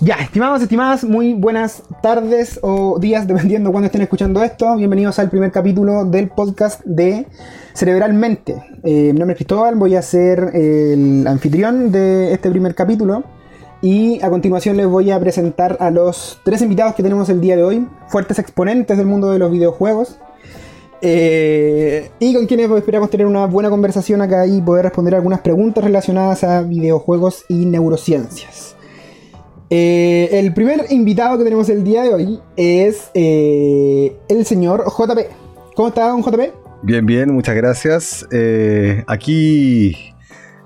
Ya, estimados, estimadas, muy buenas tardes o días, dependiendo cuando estén escuchando esto. Bienvenidos al primer capítulo del podcast de Cerebralmente. Eh, mi nombre es Cristóbal, voy a ser el anfitrión de este primer capítulo. Y a continuación les voy a presentar a los tres invitados que tenemos el día de hoy, fuertes exponentes del mundo de los videojuegos. Eh, y con quienes esperamos tener una buena conversación acá y poder responder algunas preguntas relacionadas a videojuegos y neurociencias. Eh, el primer invitado que tenemos el día de hoy es eh, el señor JP. ¿Cómo está, don JP? Bien, bien, muchas gracias. Eh, aquí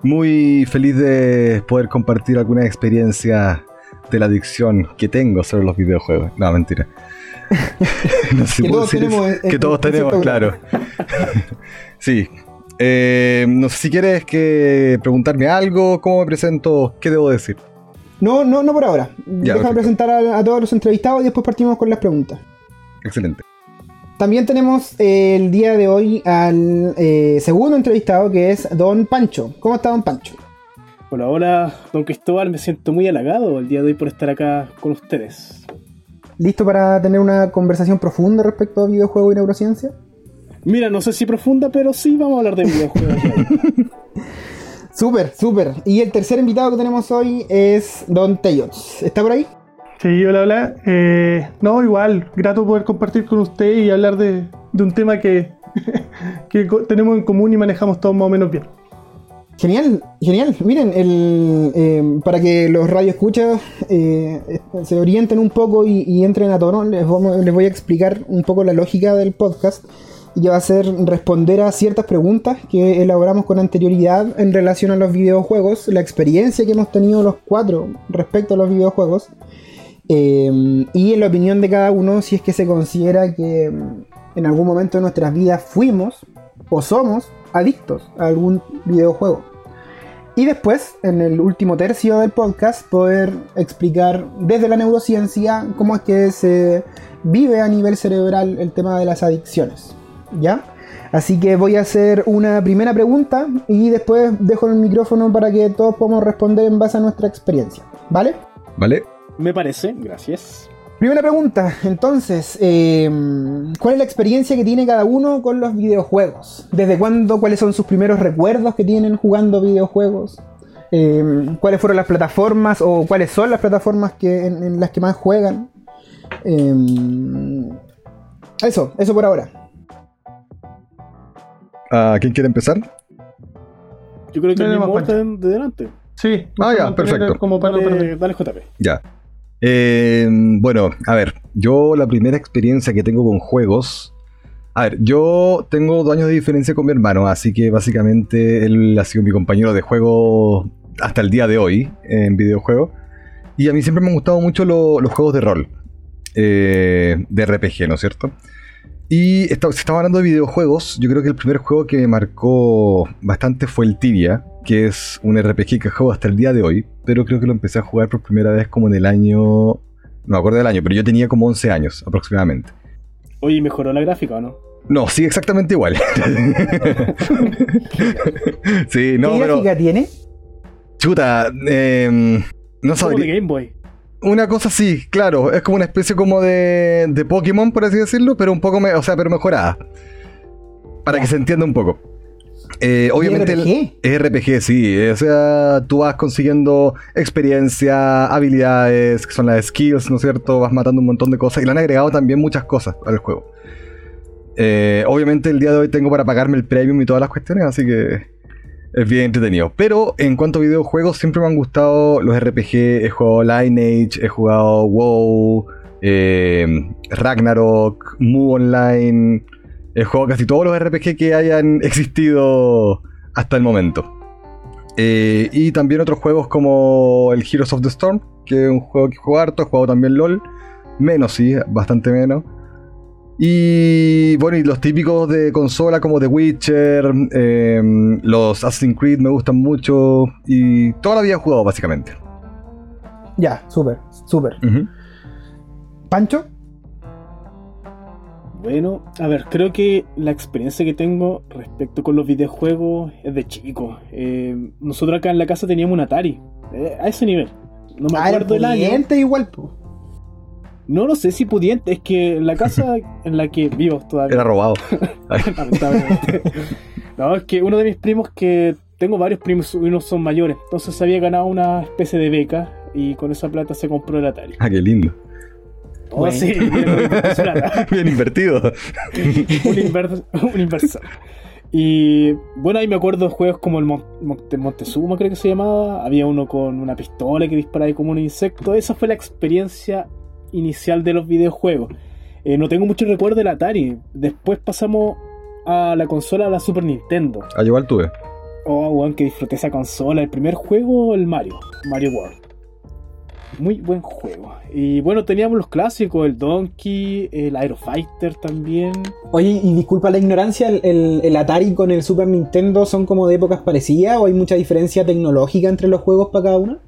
muy feliz de poder compartir alguna experiencia de la adicción que tengo sobre los videojuegos. No, mentira. no sé que, todos tenemos, que todos tenemos, claro. sí. no sé si quieres que preguntarme algo, cómo me presento, qué debo decir. No, no, no por ahora. Déjame presentar a, todos los entrevistados y después partimos con las preguntas. Excelente. También tenemos eh, el día de hoy al eh, segundo entrevistado que es Don Pancho. ¿Cómo está Don Pancho? Hola, hola, Don Cristóbal. Me siento muy halagado el día de hoy por estar acá con ustedes. ¿Listo para tener una conversación profunda respecto a videojuegos y neurociencia? Mira, no sé si profunda, pero sí vamos a hablar de videojuegos. Súper, súper. Y el tercer invitado que tenemos hoy es Don Teyots. ¿Está por ahí? Sí, hola, hola. Eh, no, igual, grato poder compartir con usted y hablar de, un tema que, que tenemos en común y manejamos todos más o menos bien. Genial, genial. Miren, el, eh, para que los radioescuchas eh, se orienten un poco y, entren a tono, les, les voy a explicar un poco la lógica del podcast y va a ser responder a ciertas preguntas que elaboramos con anterioridad en relación a los videojuegos, la experiencia que hemos tenido los cuatro respecto a los videojuegos em, y en la opinión de cada uno si es que se considera que em, en algún momento de nuestras vidas fuimos o somos adictos a algún videojuego. Y después, en el último tercio del podcast, poder explicar desde la neurociencia cómo es que se vive a nivel cerebral el tema de las adicciones. ¿Ya? Así que voy a hacer una primera pregunta y después dejo el micrófono para que todos podamos responder en base a nuestra experiencia, ¿vale? Vale. Me parece, gracias. Primera pregunta, entonces, em, ¿cuál es la experiencia que tiene cada uno con los videojuegos? ¿Desde cuándo, cuáles son sus primeros recuerdos que tienen jugando videojuegos? Em, ¿Cuáles fueron las plataformas o cuáles son las plataformas que, en, las que más juegan? Em, eso, eso por ahora. Quién quiere empezar? Yo creo que tenemos de, de delante. Sí. Ah, ya, perfecto. Como para dale, dale JP. Ya. Eh, bueno, a ver, yo la primera experiencia que tengo con juegos. A ver, yo tengo dos años de diferencia con mi hermano, así que básicamente él ha sido mi compañero de juego hasta el día de hoy en videojuegos. Y a mí siempre me han gustado mucho los juegos de rol, eh, de RPG, ¿no es cierto? Y si estamos hablando de videojuegos, yo creo que el primer juego que me marcó bastante fue el Tibia, que es un RPG que juego hasta el día de hoy, pero creo que lo empecé a jugar por primera vez como en el año... No me acuerdo del año, pero yo tenía como 11 años aproximadamente. Oye, ¿mejoró la gráfica o no? No, sí, exactamente igual. sí, no, ¿Qué gráfica tiene? Chuta, eh, no sabría. de Game Boy. Una cosa sí, claro, es como una especie como de, de Pokémon, por así decirlo, pero un poco, o sea, pero mejorada. Para que se entienda un poco. Eh, obviamente RPG? el RPG, sí. O sea, tú vas consiguiendo experiencia, habilidades, que son las skills, ¿no es cierto? Vas matando un montón de cosas y le han agregado también muchas cosas al juego. Eh, obviamente el día de hoy tengo para pagarme el premium y todas las cuestiones, así que es bien entretenido. Pero en cuanto a videojuegos, siempre me han gustado los RPG. He jugado Lineage, he jugado WoW, eh, Ragnarok, Mu Online. He jugado casi todos los RPG que hayan existido hasta el momento. Eh, y también otros juegos como el Heroes of the Storm, que es un juego que juego harto. He jugado también LOL. Menos, sí, bastante menos. Y bueno, y los típicos de consola como The Witcher, em, los Assassin's Creed me gustan mucho y toda la vida he jugado básicamente. Ya, súper, súper. ¿Pancho? Bueno, a ver, creo que la experiencia que tengo respecto con los videojuegos es de chico. Em, nosotros acá en la casa teníamos un Atari, eh, a ese nivel. No me Ah, acuerdo el año. igual, po. No lo sé si pudiente, es que la casa en la que vivo todavía. Era robado. lamentablemente. No, es que uno de mis primos que tengo varios primos y unos son mayores, entonces se había ganado una especie de beca y con esa plata se compró el Atari. ah, qué lindo. Oh, Bueno. sí, bien, invertido. un, inver- un inversor. Y bueno, ahí me acuerdo de juegos como el Mon- Monte- Montezuma, creo que se llamaba. Había uno con una pistola que disparaba ahí como un insecto. Esa fue la experiencia inicial de los videojuegos. Eh, no tengo mucho recuerdo del Atari. Después pasamos a la consola, a la Super Nintendo. Ah, igual tuve. Oh, weón, que disfruté esa consola. El primer juego, el Mario. Mario World. Muy buen juego. Y bueno, teníamos los clásicos, el Donkey, el Aero Fighter también. Oye, y disculpa la ignorancia, ¿el, el- el Atari con el Super Nintendo son como de épocas parecidas o hay mucha diferencia tecnológica entre los juegos para cada uno?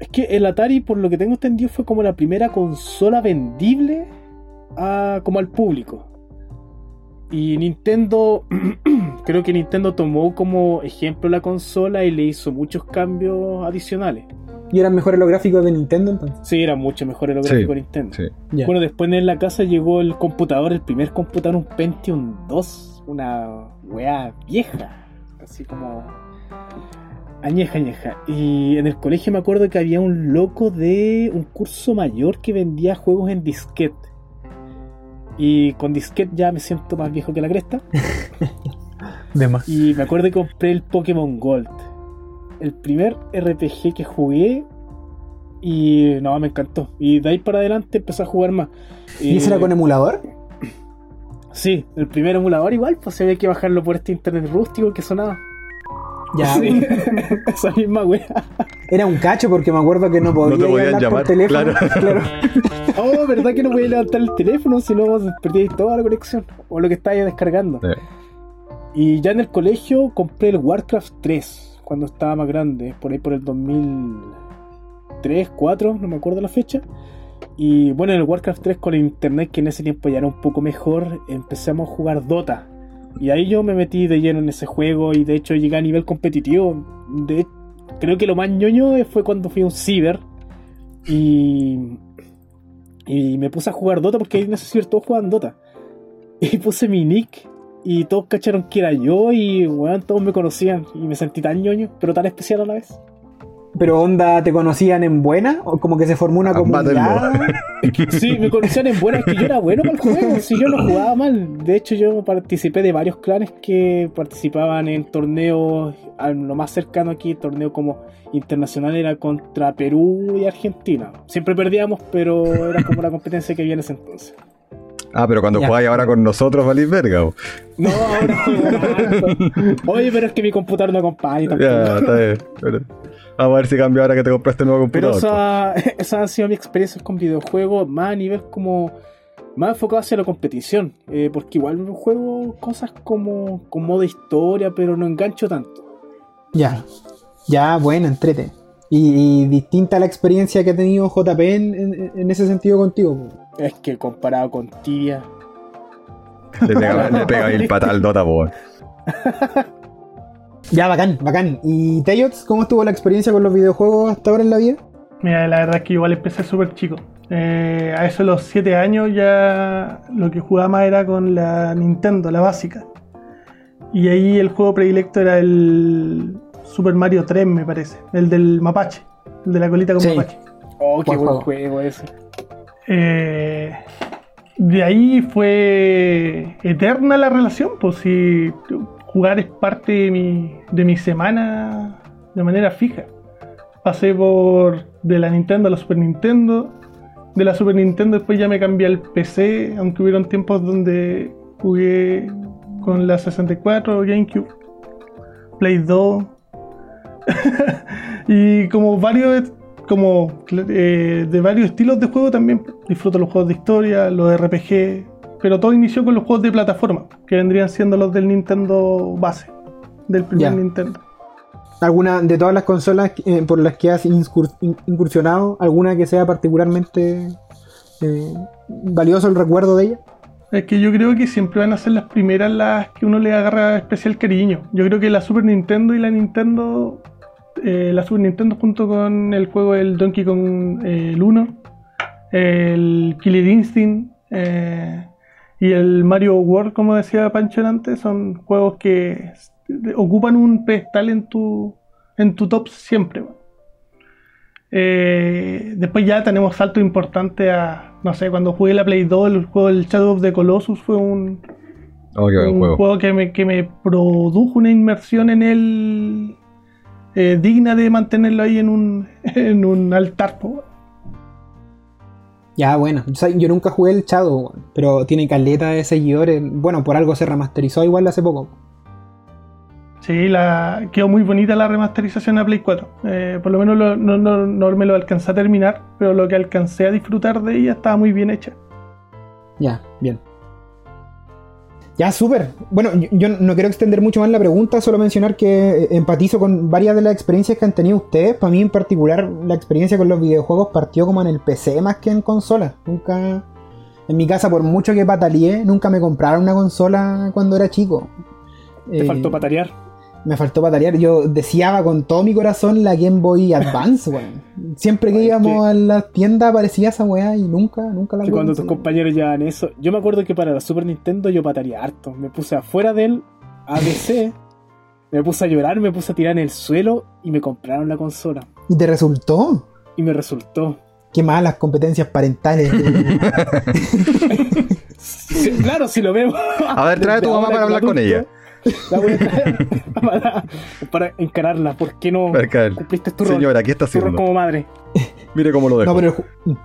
Es que el Atari, por lo que tengo entendido, fue como la primera consola vendible a- como al público. Y Nintendo, creo que Nintendo tomó como ejemplo la consola y le hizo muchos cambios adicionales. ¿Y eran mejores los gráficos de Nintendo entonces? Sí, era mucho mejor el Sí, gráfico de Nintendo. Sí. Bueno, después en la casa llegó el computador, el primer computador, un Pentium 2, una weá vieja, así como añeja, añeja. Y en el colegio me acuerdo que había un loco de un curso mayor que vendía juegos en disquete. Y con disquete ya me siento más viejo que la cresta. De más. Y me acuerdo que compré el Pokémon Gold. El primer RPG que jugué. Y no, me encantó. Y de ahí para adelante empecé a jugar más. ¿Y Eh, era con emulador? Sí, el primer emulador igual, pues había que bajarlo por este internet rústico que sonaba. Ya. Sí, esa misma wea. Era un cacho porque me acuerdo que no podía te podían hablar llamar, por teléfono. claro. Oh, ¿verdad que no podía levantar el teléfono? Si no, perdíais toda la conexión. O lo que estáis descargando. Sí. Y ya en el colegio compré el Warcraft 3 cuando estaba más grande, por ahí por el 2003, 4, no me acuerdo la fecha. Y bueno, en el Warcraft 3 con el internet, que en ese tiempo ya era un poco mejor, empezamos a jugar Dota. Y ahí yo me metí de lleno en ese juego y de hecho llegué a nivel competitivo. De, creo que lo más ñoño fue cuando fui a un ciber y, y me puse a jugar Dota porque ahí en ese ciber todos jugaban Dota. Y puse mi nick y todos cacharon que era yo y weón, todos me conocían y me sentí tan ñoño, pero tan especial a la vez. Pero onda, ¿te conocían en buena? ¿O como que se formó una comunidad? Sí, me conocían en buena, es que yo era bueno para el juego, si yo no jugaba mal. De hecho, yo participé de varios clanes que participaban en torneos, a lo más cercano aquí, torneo como internacional era contra Perú y Argentina. Siempre perdíamos, pero era como la competencia que había en ese entonces. Ah, pero cuando Ya. jugáis ahora con nosotros, valís verga. bo. No, ahora. Oye, pero es que mi computador no acompaña tampoco. Ya, está bien. Pero- Vamos a ver si cambia ahora que te compraste el nuevo Pero computador. esa, esa han sido mis experiencias con videojuegos más a nivel como más enfocado hacia la competición. eh, porque igual juego cosas como con modo historia, pero no engancho tanto. Ya. Ya, bueno, entrete. Y, y distinta la experiencia que ha tenido JP en, en- en ese sentido contigo. Es que comparado con Tibia. Le pega, le pega el pata al Dota, po. Ya, bacán, bacán. ¿Y Teyots, cómo estuvo la experiencia con los videojuegos hasta ahora en la vida? Mira, la verdad es que igual empecé súper chico. Eh, a eso de los 7 años ya lo que jugaba más era con la Nintendo, la básica. Y ahí el juego predilecto era el Super Mario 3, me parece. El del mapache. El de la colita con Sí. mapache. Oh, qué Buen juego ese. Eh, de ahí fue eterna la relación, pues si jugar es parte de mi, de mi semana de manera fija. Pasé por de la Nintendo a la Super Nintendo. De la Super Nintendo después ya me cambié al PC, aunque hubieron tiempos donde jugué con la 64, GameCube, Play 2. y como varios como eh, de varios estilos de juego también disfruto los juegos de historia, los RPG, pero todo inició con los juegos de plataforma, que vendrían siendo los del Nintendo base, del primer. Nintendo. ¿Alguna de todas las consolas eh, por las que has incursionado, alguna que sea particularmente eh, valioso el recuerdo de ella? Es que yo creo que siempre van a ser las primeras las que uno le agarra especial cariño. Yo creo que la Super Nintendo y la Nintendo eh, la Super Nintendo junto con el juego el Donkey Kong eh, el 1, el Killer Instinct eh, y el Mario World, como decía Pancho antes, son juegos que ocupan un pedestal en tu, en tu top siempre. Después ya tenemos salto importante a, no sé, cuando jugué la Play 2, el juego del Shadow of the Colossus fue un, Oh, un juego. juego que me, que me produjo una inmersión en él eh, digna de mantenerlo ahí en un, en un altar. po. Ya, bueno. O sea, yo nunca jugué el Shadow, weón, pero tiene caleta de seguidores. Bueno, por algo se remasterizó igual hace poco. Sí, la, quedó muy bonita la remasterización a Play 4. Eh, por lo menos lo- no, no- no me lo alcancé a terminar, pero lo que alcancé a disfrutar de ella estaba muy bien hecha. Ya, bien. Ya, súper. Bueno, yo, yo no quiero extender mucho más la pregunta, solo mencionar que eh, empatizo con varias de las experiencias que han tenido ustedes. Para mí en particular, la experiencia con los videojuegos partió como en el PC más que en consola. Nunca, en mi casa, por mucho que pataleé, nunca me compraron una consola cuando era chico. Te Eh, faltó patarear. Me faltó patalear. Yo deseaba con todo mi corazón la Game Boy Advance, weón. Siempre que íbamos a la tienda aparecía esa weá y nunca, nunca la Que cuando tus compañeros llevaban eso. Yo me acuerdo que para la Super Nintendo yo pataría harto. Me puse afuera del ABC. me puse a llorar, me puse a tirar en el suelo y me compraron la consola. ¿Y te resultó? Y me resultó. Qué malas competencias parentales. Claro, si lo veo. A ver, trae a tu mamá para hablar con ella. La voy a traer para, para encararla. ¿Por qué no cumpliste tu rol? Señora, ¿qué está Tu rol haciendo? como madre. Mire cómo lo dejo. no, pero el, ju-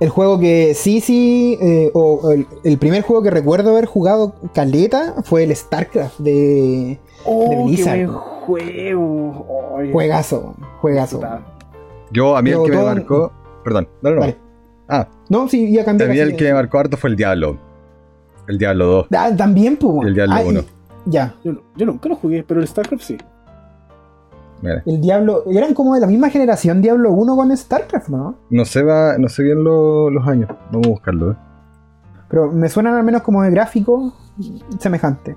el juego que sí, sí, eh, o el, el primer juego que recuerdo haber jugado caleta fue el StarCraft de Oh, De qué Blizzard. buen juego. Ay, juegazo, juegazo. Yo, a mí el que me marcó. Perdón, no, no, no. Vale. Ah, No, sí, ya cambié. a mí el que me marcó harto fue el Diablo. El Diablo 2. Ah, también, pues. El Diablo Ah, y- 1. Ya, Yo, no- yo nunca lo jugué, pero el StarCraft sí. Mira. el Diablo. Eran como de la misma generación Diablo 1 con StarCraft, ¿no? No sé, va, no sé bien lo- los años. Vamos a buscarlo, ¿eh? Pero me suenan al menos como de gráfico semejante.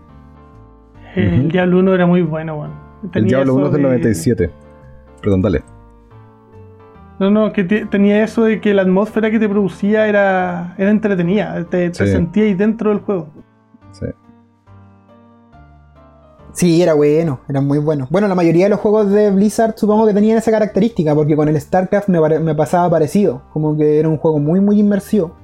El. Diablo 1 era muy bueno, weón. El Diablo 1 eso es del de- 97. Perdón, dale. No, no, que te- tenía eso de que la atmósfera que te producía era, era entretenida. Te, te Sí. sentías ahí dentro del juego. Sí. Sí, era bueno, era muy bueno. Bueno, la mayoría de los juegos de Blizzard supongo que tenían esa característica, porque con el StarCraft me, pare- me pasaba parecido, como que era un juego muy, muy inmersivo.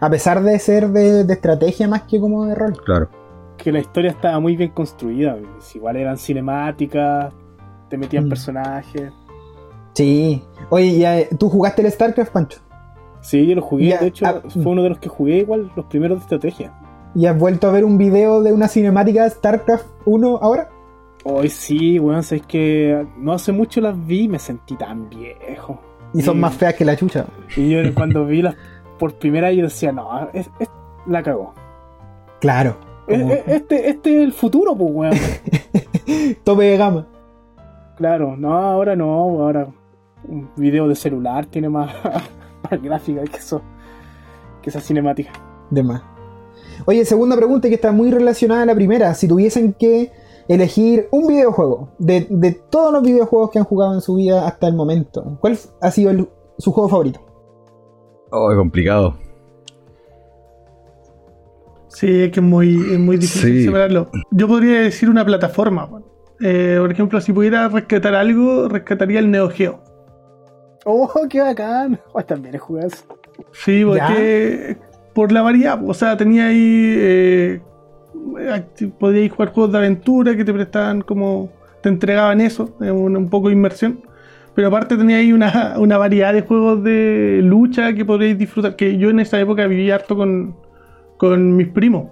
A pesar de ser de, de estrategia más que como de rol. Claro. Que la historia estaba muy bien construida. Igual eran cinemáticas, te metían Mm. personajes. Sí. Oye, ya, eh, ¿tú jugaste el StarCraft, Pancho? Sí, yo lo jugué. Ya, de hecho, ah, fue uno de los que jugué igual los primeros de estrategia. ¿Y has vuelto a ver un video de una cinemática de StarCraft 1 ahora? Hoy sí, weón, sabes que no hace mucho las vi y me sentí tan viejo. Y son más feas que la chucha. Y yo cuando vi las por primera yo decía, no, es, es- la cagó. Claro. Es- como es- este, este es el futuro, pues, weón. tope de gama. claro, no, ahora no, ahora un video de celular tiene más, más gráfica que eso, que esa cinemática. De más. Oye, segunda pregunta que está muy relacionada a la primera. Si tuviesen que elegir un videojuego de, de todos los videojuegos que han jugado en su vida hasta el momento, ¿cuál ha sido el- su juego favorito? Oh, es complicado. Sí, es que es muy, es muy difícil Sí. separarlo. Yo podría decir una plataforma. Eh, por ejemplo, si pudiera rescatar algo, rescataría el Neo Geo. Oh, qué bacán. Oh, también jugado eso. Sí, porque por la variedad, o sea, tenía ahí. Eh, podíais jugar juegos de aventura que te prestaban como. te entregaban eso, eh, un, un poco de inmersión. Pero aparte tenía ahí una, una variedad de juegos de lucha que podréis disfrutar. Que yo en esa época viví harto con, con mis primos.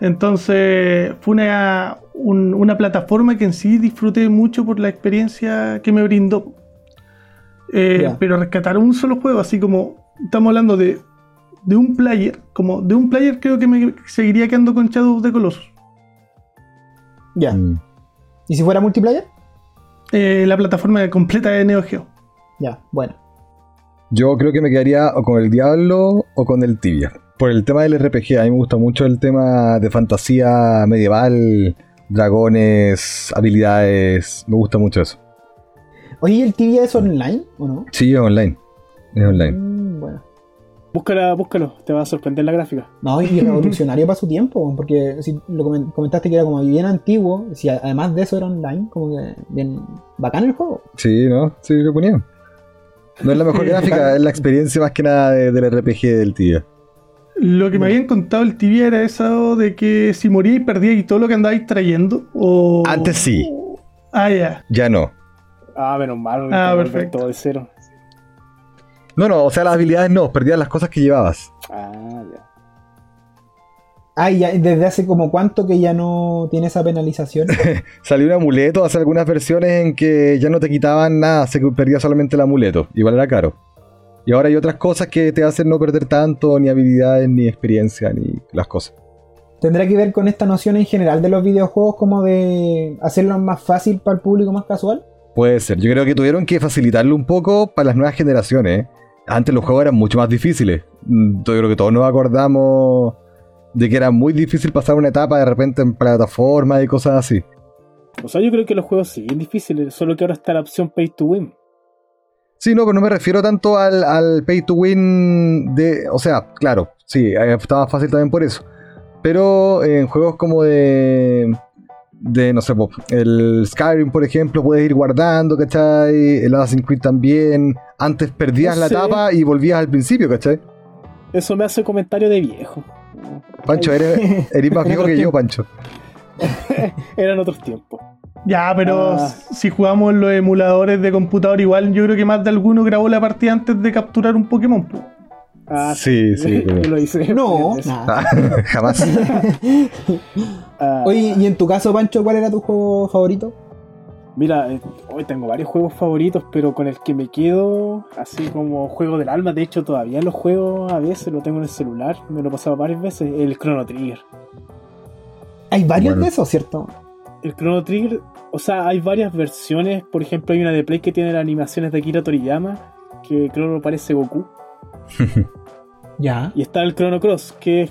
Entonces fue una, un- una plataforma que en sí disfruté mucho por la experiencia que me brindó. Eh. Pero rescatar un solo juego, así como estamos hablando de, de un player, como de un player creo que me seguiría quedando con Shadow of the Colossus. Ya. Mm. ¿Y si fuera multiplayer? Eh, la plataforma completa de Neo Geo. Ya, bueno. Yo creo que me quedaría o con el Diablo o con el Tibia. Por el tema del RPG, a mí me gusta mucho el tema de fantasía medieval, dragones, habilidades. Me gusta mucho eso. Oye, ¿y ¿el Tibia es online o no? Sí, es online. Es online. Mm, bueno. Búscala, búscalo, te va a sorprender la gráfica. No, y revolucionario para su tiempo, porque si lo comen- comentaste que era como bien antiguo, si además de eso era online, como que bien bacán el juego. Sí, ¿no? Sí, lo ponía. No es la mejor gráfica, es la experiencia más que nada de- del RPG del tío. Lo que me habían contado el tibia era eso de que si moría y perdía y todo lo que andabais trayendo. O... Antes sí. Ah, ya. Ya no. Ah, menos mal. Ah, perfecto. Todo de cero. No, no, o sea, las habilidades no, perdías las cosas que llevabas. Ah, ya. Ah, y ya desde hace como cuánto que ya no tiene esa penalización. Salió un amuleto hace algunas versiones en que ya no te quitaban nada, se perdía solamente el amuleto. Igual era caro. Y ahora hay otras cosas que te hacen no perder tanto, ni habilidades, ni experiencia, ni las cosas. ¿Tendrá que ver con esta noción en general de los videojuegos como de hacerlo más fácil para el público más casual? Puede ser. Yo creo que tuvieron que facilitarlo un poco para las nuevas generaciones. Antes los juegos eran mucho más difíciles. Mm, Yo creo que todos nos acordamos de que era muy difícil pasar una etapa de repente en plataformas y cosas así. O sea, yo creo que los juegos siguen difíciles, solo que ahora está la opción Pay to Win. Sí, no, pero no me refiero tanto al, al pay to win de. O sea, claro, sí, eh, más fácil también por eso. Pero en juegos como de. De, no sé, po, el Skyrim, por ejemplo, puedes ir guardando, ¿cachai? El Assassin's Creed también. Antes perdías No la sé. etapa y volvías al principio, ¿cachai? Eso me hace comentario de viejo. Pancho, eres, eres más viejo que yo. Pancho. Eran otros tiempos. Ya, pero Ah. si jugamos los emuladores de computador, igual yo creo que más de alguno grabó la partida antes de capturar un Pokémon. po. Ah, Sí, sí, Yo lo hice. No, varias veces. nada. Ah, Jamás. Ah, Oye, y en tu caso, Pancho, ¿cuál era tu juego favorito? Mira, eh, hoy tengo varios juegos favoritos, pero con el que me quedo, así como juego del alma, de hecho todavía lo juego a veces, lo tengo en el celular, me lo he pasado varias veces, el Chrono Trigger. Hay varios Bueno. de esos, ¿cierto? El Chrono Trigger, o sea, hay varias versiones, por ejemplo hay una de Play que tiene las animaciones de Akira Toriyama, que creo que parece Goku, Ya. y está el Chrono Cross, que es,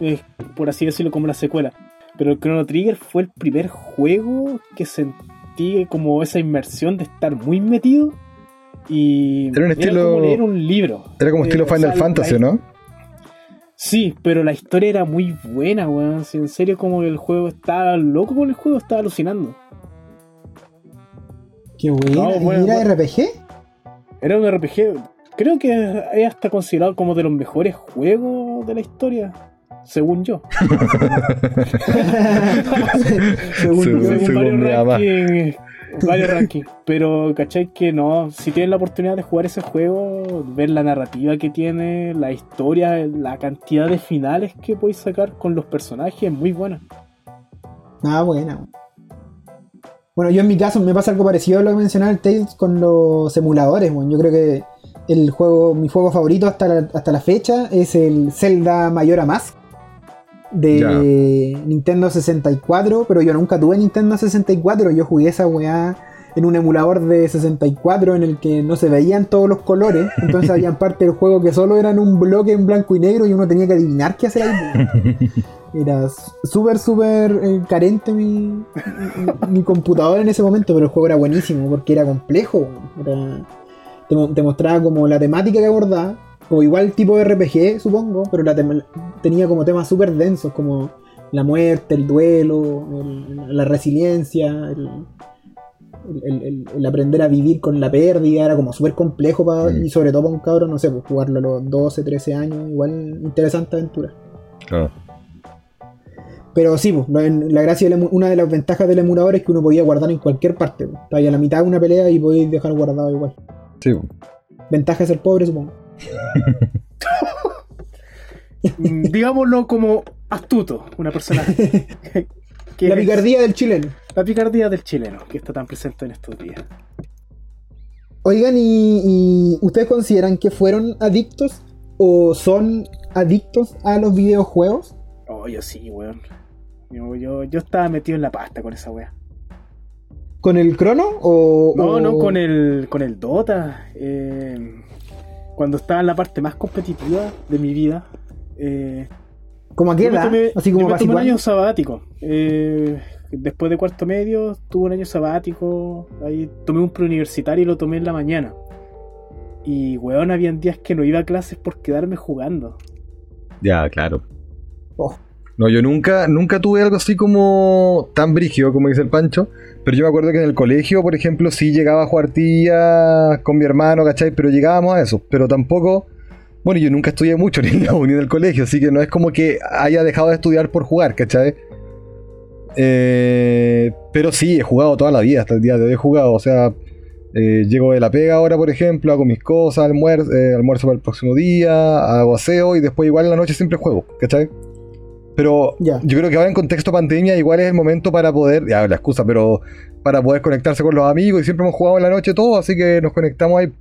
es, por así decirlo, como la secuela. Pero el Chrono Trigger fue el primer juego que sentí como esa inmersión de estar muy metido. Y Era un estilo- como leer un libro. Era como Eh, estilo o Final sea, Fantasy, la- ¿no? Sí, pero la historia era muy buena, weón. Si en serio, como que el juego estaba loco con el juego, estaba alucinando. Qué buena. No, ¿Y bueno, era bueno. RPG? Era un RPG, creo que es hasta considerado como de los mejores juegos de la historia, según yo. Según según varios mamá. rankings, varios rankings. Pero, ¿cachai? Que no, si tienen la oportunidad de jugar ese juego, ver la narrativa que tiene, la historia, la cantidad de finales que podéis sacar con los personajes, es muy buena. Ah, buena. Bueno, yo en mi caso me pasa algo parecido a lo que mencionaba el Tales con los emuladores. Bueno, yo creo que el juego, mi juego favorito hasta la, hasta la fecha es el Zelda Mayora Mask de Nintendo 64, pero yo nunca tuve Nintendo 64, yo jugué esa weá en un emulador de 64 en el que no se veían todos los colores, entonces había parte del juego que solo eran un bloque en blanco y negro y uno tenía que adivinar qué hacer ahí. Era súper, súper eh, carente mi, mi, computadora en ese momento, pero el juego era buenísimo porque era complejo. Era, te, mo- te mostraba como la temática que abordaba, como igual tipo de RPG, supongo, pero la tenía como temas súper densos, como la muerte, el duelo, el- la resiliencia, el, aprender a vivir con la pérdida, era como súper complejo para, Mm. y sobre todo para un cabro, no sé, pues jugarlo a los 12, 13 años, igual interesante aventura. Claro. Pero sí, pues, la gracia, una de las ventajas del emulador es que uno podía guardar en cualquier parte. Pues. Estaba a la mitad de una pelea y podéis dejar guardado igual. Sí. Ventaja de ser pobre, supongo. Mm, Digámoslo como astuto, una persona. que la es- picardía del chileno. La picardía del chileno, que está tan presente en estos días. Oigan, ¿y, y ustedes consideran que fueron adictos o son adictos a los videojuegos? Oh, yo sí, weón. Yo, yo, yo estaba metido en la pasta con esa wea. ¿Con el crono o.? No, o- no, con el, con el Dota. eh, cuando estaba en la parte más competitiva de mi vida. Eh, ¿Cómo a qué me Así como me tomé un situar. año sabático. eh, después de cuarto medio, tuve un año sabático, ahí tomé un preuniversitario y lo tomé en la mañana. Y, weón, habían días que no iba a clases por quedarme jugando. Ya, claro. Oh. No, yo nunca, nunca tuve algo así como tan brígido, como dice el Pancho. Pero yo me acuerdo que en el colegio, por ejemplo, sí llegaba a jugar tía con mi hermano, ¿cachai? Pero llegábamos a eso. Pero tampoco. Bueno, yo nunca estudié mucho ni en la uni del colegio, así que no es como que haya dejado de estudiar por jugar, ¿cachai? Eh, pero sí, he jugado toda la vida, hasta el día de hoy he jugado. O sea, eh, llego de la pega ahora, por ejemplo, hago mis cosas, almuerzo, eh, almuerzo para el próximo día, hago aseo y después igual en la noche siempre juego, ¿cachai? Pero Ya. yo creo que ahora en contexto pandemia igual es el momento para poder, ya la excusa, pero para poder conectarse con los amigos y siempre hemos jugado en la noche todos, así que nos conectamos ahí.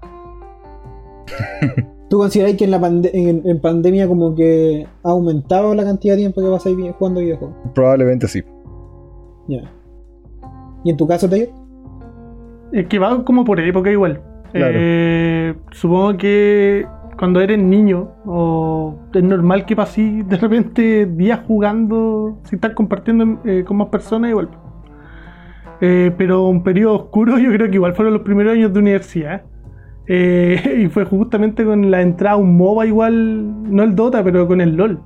¿Tú consideráis que en, la pande- en, en pandemia como que ha aumentado la cantidad de tiempo que pasáis vi- jugando videojuegos? Probablemente sí. Ya. ¿Y en tu caso, Taylor? Es que va como por época igual. Claro. Eh, supongo que cuando eres niño, o es normal que pasís de repente días jugando, si estás compartiendo eh, con más personas, igual. Eh, pero un periodo oscuro, yo creo que igual fueron los primeros años de universidad. Eh, y fue justamente con la entrada a un MOBA, igual, no el Dota, pero con el LOL.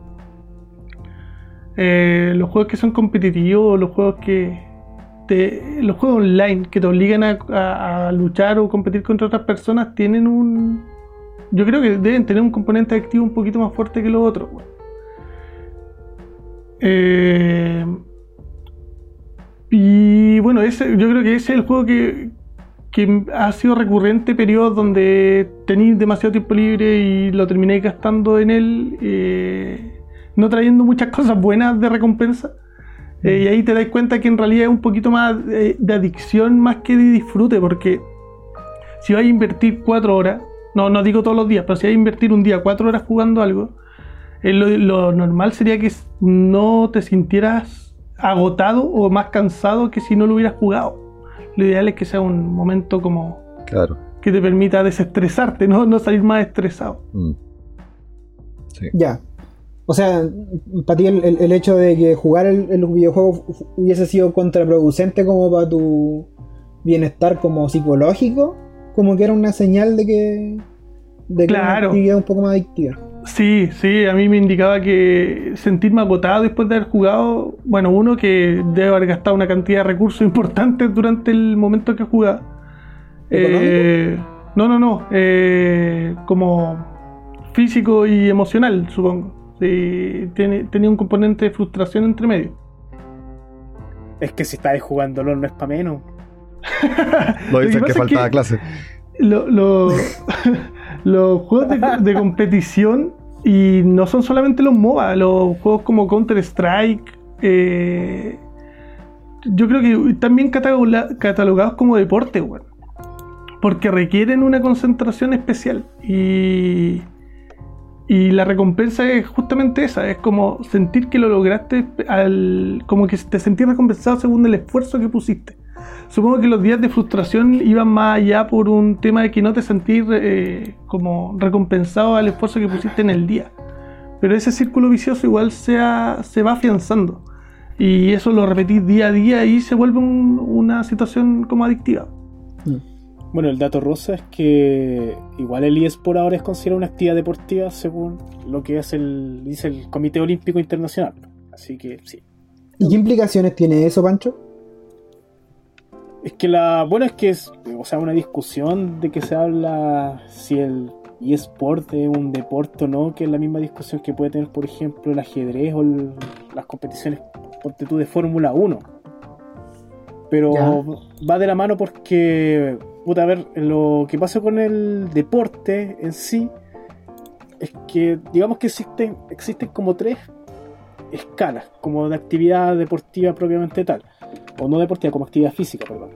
Eh, los juegos que son competitivos, los juegos que, te- los juegos online que te obligan a luchar o competir contra otras personas tienen un. Yo creo que deben tener un componente activo un poquito más fuerte que los otros. Eh, y bueno, ese, yo creo que ese es el juego que, que ha sido recurrente periodos donde tenéis demasiado tiempo libre y lo terminé gastando en él, eh, no trayendo muchas cosas buenas de recompensa. Eh, y ahí te das cuenta que en realidad es un poquito más eh, de adicción más que de disfrute, porque si vas a invertir cuatro horas, no, no digo todos los días, pero si vas a invertir un día cuatro horas jugando algo, eh, lo, lo normal sería que no te sintieras agotado o más cansado que si no lo hubieras jugado. Lo ideal es que sea un momento como Claro. que te permita desestresarte, no, no salir más estresado. Mm. Sí. Ya. O sea, para ti el, el- el hecho de que jugar el, el videojuego hubiese sido contraproducente como para tu bienestar como psicológico, como que era una señal de que de que era una Claro. actividad un poco más adictiva. Sí, sí, a mí me indicaba que sentirme agotado después de haber jugado, bueno, uno que debe haber gastado una cantidad de recursos importantes durante el momento que jugaba. Eh, no, no, no, eh, como físico y emocional, supongo. Sí, tiene, tenía un componente de frustración entre medio. Es que si estáis jugando LOL no es para menos. Lo que dicen que, es faltaba que- clase. Lo- lo- los juegos de, de competición y no son solamente los MOBA, los juegos como Counter Strike, eh, yo creo que también cataloga- catalogados como deporte, weón. porque requieren una concentración especial y, y la recompensa es justamente esa, es como sentir que lo lograste, al, como que te sentís recompensado según el esfuerzo que pusiste. Supongo que los días de frustración iban más allá por un tema de que no te sentís eh, como recompensado al esfuerzo que pusiste en el día. Pero ese círculo vicioso igual se, ha- se va afianzando. Y eso lo repetís día a día y se vuelve un- una situación como adictiva. Bueno, el dato rosa es que igual el eSport ahora es considerado una actividad deportiva según lo que es el, dice el Comité Olímpico Internacional. Así que sí. ¿Y qué implicaciones tiene eso, Pancho? Es que la. Bueno, es que es. O sea, una discusión de que se habla si el eSport es un deporte o no, que es la misma discusión que puede tener, por ejemplo, el ajedrez o el- las competiciones, ponte tú, de Fórmula 1. Pero Ya. va de la mano porque. Puta, a ver, lo que pasa con el deporte en sí es que, digamos que existen, existen como tres escalas, como de actividad deportiva propiamente tal o no deportiva, como actividad física, perdón.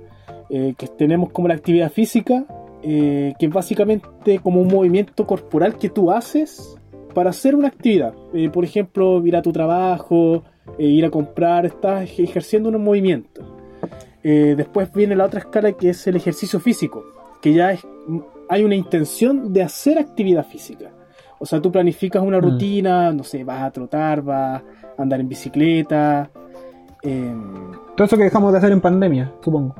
Eh, que tenemos como la actividad física, eh, que es básicamente como un movimiento corporal que tú haces para hacer una actividad. Eh, por ejemplo, ir a tu trabajo, ir a comprar, estás ej- ejerciendo un movimiento. Después viene la otra escala que es el ejercicio físico, que ya es, hay una intención de hacer actividad física. O sea, tú planificas una Mm. rutina, no sé, vas a trotar, vas a andar en bicicleta, Em, Todo eso que dejamos de hacer en pandemia, supongo.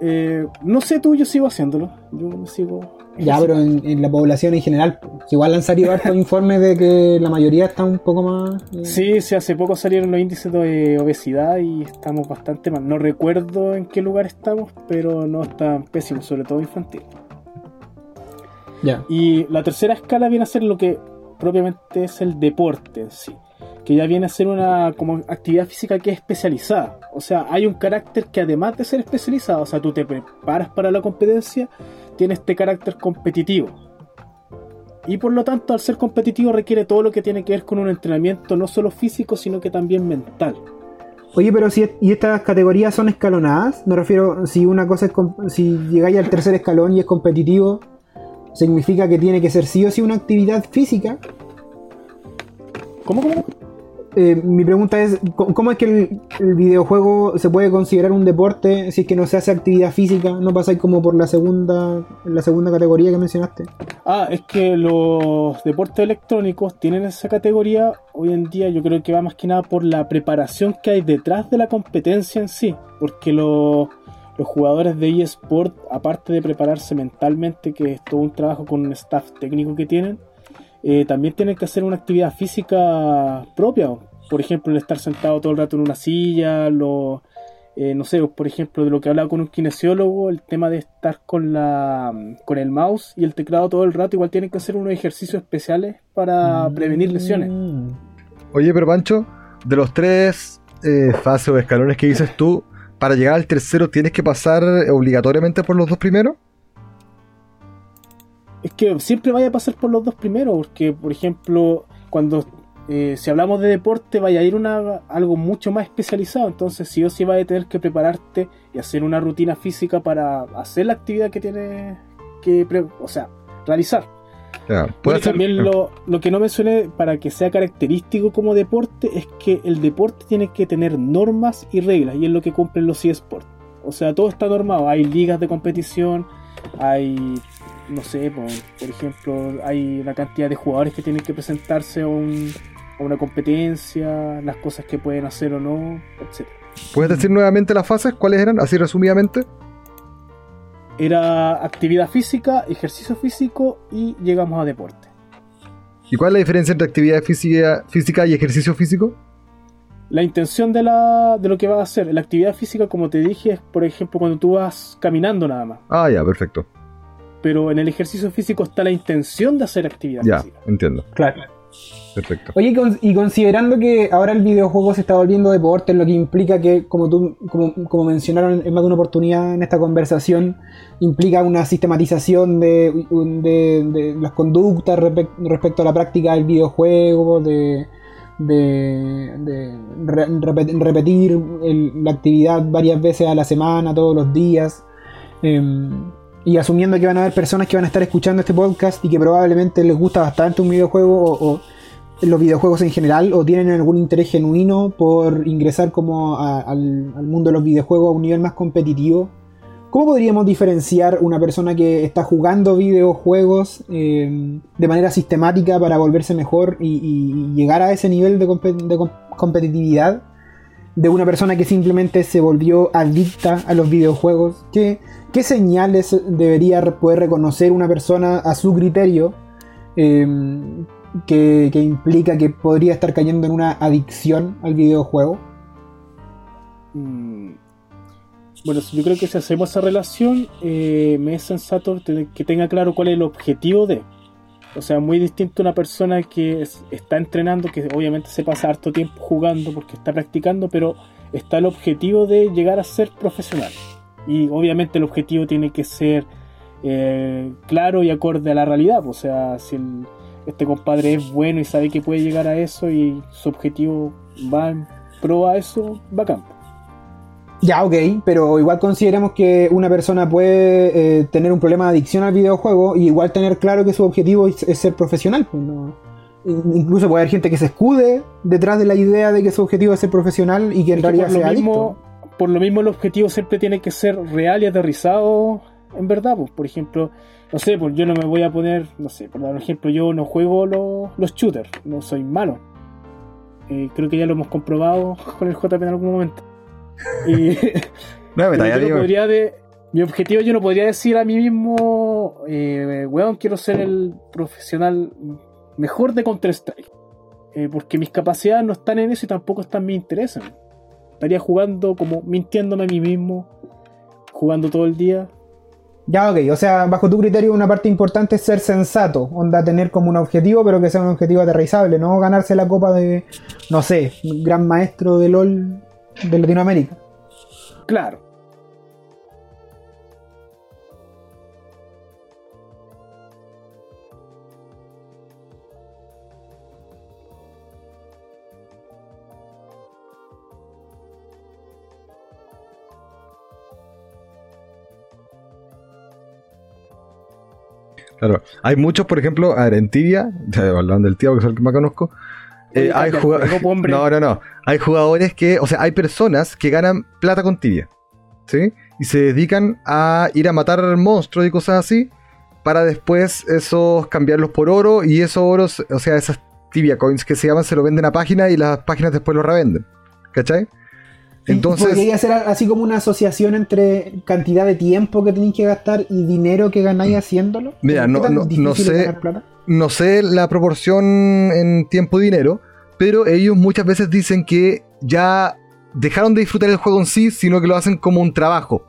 eh, no sé tú, yo sigo haciéndolo. Yo me sigo. Ya, pero en, en la población en general. Igual han salido hartos informes de que la mayoría está un poco más. eh, Sí, sí, hace poco salieron los índices de obesidad y estamos bastante mal. No recuerdo en qué lugar estamos, pero no están pésimos, sobre todo infantil. Ya. Y la tercera escala viene a ser lo que propiamente es el deporte en sí. Que ya viene a ser una como actividad física que es especializada. O sea, hay un carácter que además de ser especializado, o sea, tú te preparas para la competencia, tiene este carácter competitivo. Y por lo tanto, al ser competitivo requiere todo lo que tiene que ver con un entrenamiento no solo físico, sino que también mental. Oye, pero si y estas categorías son escalonadas, me refiero, si una cosa es si llegáis al tercer escalón y es competitivo, significa que tiene que ser sí o sí una actividad física. ¿Cómo, cómo? Eh, mi pregunta es, ¿cómo es que el, el videojuego se puede considerar un deporte si es que no se hace actividad física? ¿No pasáis como por la segunda, la segunda categoría que mencionaste? Ah, es que los deportes electrónicos tienen esa categoría. Hoy en día yo creo que va más que nada por la preparación que hay detrás de la competencia en sí. Porque los, los jugadores de eSport, aparte de prepararse mentalmente, que es todo un trabajo con un staff técnico que tienen, eh, también tienen que hacer una actividad física propia. Por ejemplo, el estar sentado todo el rato en una silla, lo, eh, no sé, por ejemplo, de lo que hablaba con un kinesiólogo, el tema de estar con la con el mouse y el teclado todo el rato, igual tienen que hacer unos ejercicios especiales para prevenir lesiones. Mm. Oye, pero Pancho, de los tres eh, fases o escalones que dices tú, para llegar al tercero tienes que pasar obligatoriamente por los dos primeros. Es que siempre vaya a pasar por los dos primeros, porque, por ejemplo, cuando eh, si hablamos de deporte, vaya a ir una, algo mucho más especializado, entonces sí o sí vas a tener que prepararte y hacer una rutina física para hacer la actividad que tienes que, pre- o sea, realizar. Ya, Bueno, puede y ser. también lo, lo que no mencioné para que sea característico como deporte es que el deporte tiene que tener normas y reglas y es lo que cumplen los eSports. O sea, todo está normado. Hay ligas de competición, hay, no sé, por, por ejemplo, hay una cantidad de jugadores que tienen que presentarse a, un- a una competencia, las cosas que pueden hacer o no, etc. ¿Puedes decir nuevamente las fases? ¿Cuáles eran? Así resumidamente. Era actividad física, ejercicio físico y llegamos a deporte. ¿Y cuál es la diferencia entre actividad física, física y ejercicio físico? La intención de, la, de lo que vas a hacer, la actividad física, como te dije, es por ejemplo cuando tú vas caminando nada más. Ah, ya, perfecto. Pero en el ejercicio físico está la intención de hacer actividad Ya, física. entiendo. Claro. Perfecto. Oye, y con- y considerando que ahora el videojuego se está volviendo deporte, lo que implica que, como tú, como, como mencionaron en más de una oportunidad en esta conversación, implica una sistematización de, de- de las conductas respe- respecto a la práctica del videojuego, de, de- de re- repet- repetir el- la actividad varias veces a la semana, todos los días. Em, y asumiendo que van a haber personas que van a estar escuchando este podcast y que probablemente les gusta bastante un videojuego o, los videojuegos en general o tienen algún interés genuino por ingresar como a- al, mundo de los videojuegos a un nivel más competitivo. ¿Cómo podríamos diferenciar una persona que está jugando videojuegos eh, de manera sistemática para volverse mejor y, llegar a ese nivel de, compe- de com- competitividad de una persona que simplemente se volvió adicta a los videojuegos? ¿Qué, qué señales debería poder reconocer una persona a su criterio eh, que, que implica que podría estar cayendo en una adicción al videojuego? Mm, Bueno, yo creo que si hacemos esa relación, eh, me es sensato que tenga claro cuál es el objetivo de. O sea, muy distinto a una persona que es- está entrenando, que obviamente se pasa harto tiempo jugando porque está practicando, pero está el objetivo de llegar a ser profesional. Y obviamente el objetivo tiene que ser eh, claro y acorde a la realidad. O sea, si el- este compadre es bueno y sabe que puede llegar a eso y su objetivo va en pro a eso, bacán. Ya, ok, pero igual consideremos que una persona puede eh, tener un problema de adicción al videojuego y igual tener claro que su objetivo es, es ser profesional. pues, no- Incluso puede haber gente que se escude detrás de la idea de que su objetivo es ser profesional y que en Es que realidad por lo sea mismo, adicto. por lo mismo el objetivo siempre tiene que ser real y aterrizado en verdad. Pues. Por ejemplo, no sé, pues yo no me voy a poner, no sé, por ejemplo, yo no juego los, los shooters, no soy malo. Eh, creo que ya lo hemos comprobado con el JP en algún momento. Y, No, me yo no ya, podría de- mi objetivo yo no podría decir a mí mismo, eh, weón, quiero ser el profesional mejor de Counter-Strike. Eh, porque mis capacidades no están en eso y tampoco están mis intereses. Estaría jugando como mintiéndome a mí mismo, jugando todo el día. Ya, ok, o sea, bajo tu criterio una parte importante es ser sensato, onda tener como un objetivo, pero que sea un objetivo aterrizable, no ganarse la copa de, no sé, gran maestro de LOL de Latinoamérica. Claro. Claro. Hay muchos, por ejemplo, a ver, en Tibia, hablando del tío, que es el que más conozco. Eh, hay cambia el juga- juego, po, hombre. No, no, no. Hay jugadores que, o sea, hay personas que ganan plata con Tibia. ¿Sí? Y se dedican a ir a matar monstruos y cosas así. Para después esos cambiarlos por oro. Y esos oros, o sea, esas Tibia coins que se llaman, se lo venden a páginas y las páginas después lo revenden. ¿Cachai? Entonces. Podría ser así como una asociación entre cantidad de tiempo que tenéis que gastar y dinero que ganáis haciéndolo. Mira, ¿Qué no- sé. No sé la proporción en tiempo-dinero, pero ellos muchas veces dicen que ya dejaron de disfrutar el juego en sí, sino que lo hacen como un trabajo.